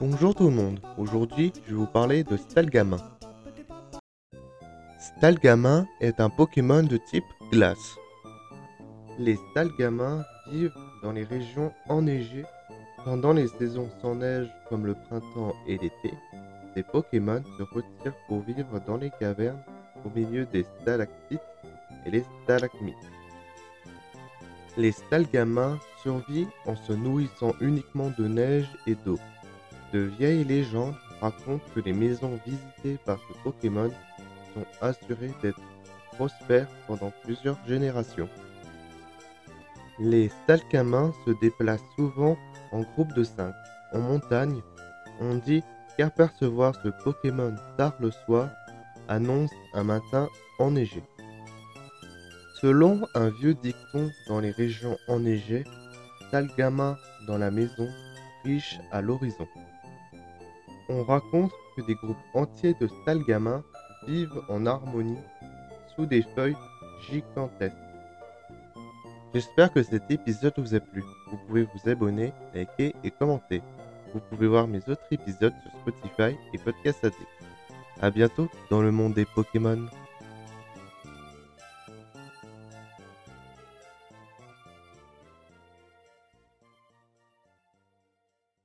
Bonjour tout le monde, aujourd'hui je vais vous parler de Stalgamin. Stalgamin est un Pokémon de type glace. Les Stalgamins vivent dans les régions enneigées pendant les saisons sans neige comme le printemps et l'été. Ces Pokémon se retirent pour vivre dans les cavernes au milieu des stalactites et les stalagmites. Les Stalgamins survivent en se nourrissant uniquement de neige et d'eau. De vieilles légendes racontent que les maisons visitées par ce Pokémon sont assurées d'être prospères pendant plusieurs générations. Les Stalgamins se déplacent souvent en groupe de 5. En montagne, on dit qu'apercevoir ce Pokémon tard le soir annonce un matin enneigé. Selon un vieux dicton dans les régions enneigées, Stalgamin dans la maison, riche à l'horizon. On raconte que des groupes entiers de stalgamins vivent en harmonie sous des feuilles gigantesques. J'espère que cet épisode vous a plu. Vous pouvez vous abonner, liker et commenter. Vous pouvez voir mes autres épisodes sur Spotify et Podcast Addict. A bientôt dans le monde des Pokémon.